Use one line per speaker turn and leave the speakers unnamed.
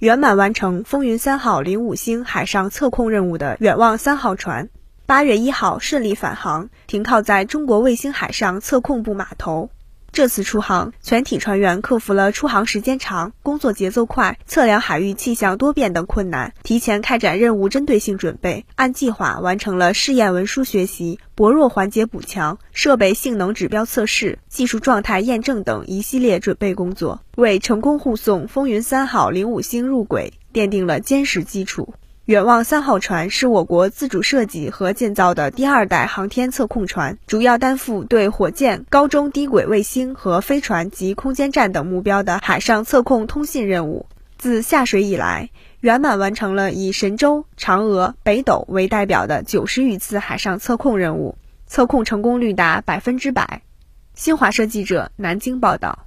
圆满完成风云三号零五星海上测控任务的远望三号船，八月一号顺利返航，停靠在中国卫星海上测控部码头。这次出航，全体船员克服了出航时间长、工作节奏快、测量海域气象多变等困难，提前开展任务针对性准备，按计划完成了试验文书学习、薄弱环节补强、设备性能指标测试、技术状态验证等一系列准备工作，为成功护送风云三号零五星入轨奠定了坚实基础。远望三号船是我国自主设计和建造的第二代航天测控船，主要担负对火箭、高中低轨卫星和飞船及空间站等目标的海上测控通信任务。自下水以来，圆满完成了以神舟、嫦娥、北斗为代表的九十余次海上测控任务，测控成功率达百分之百。新华社记者南京报道。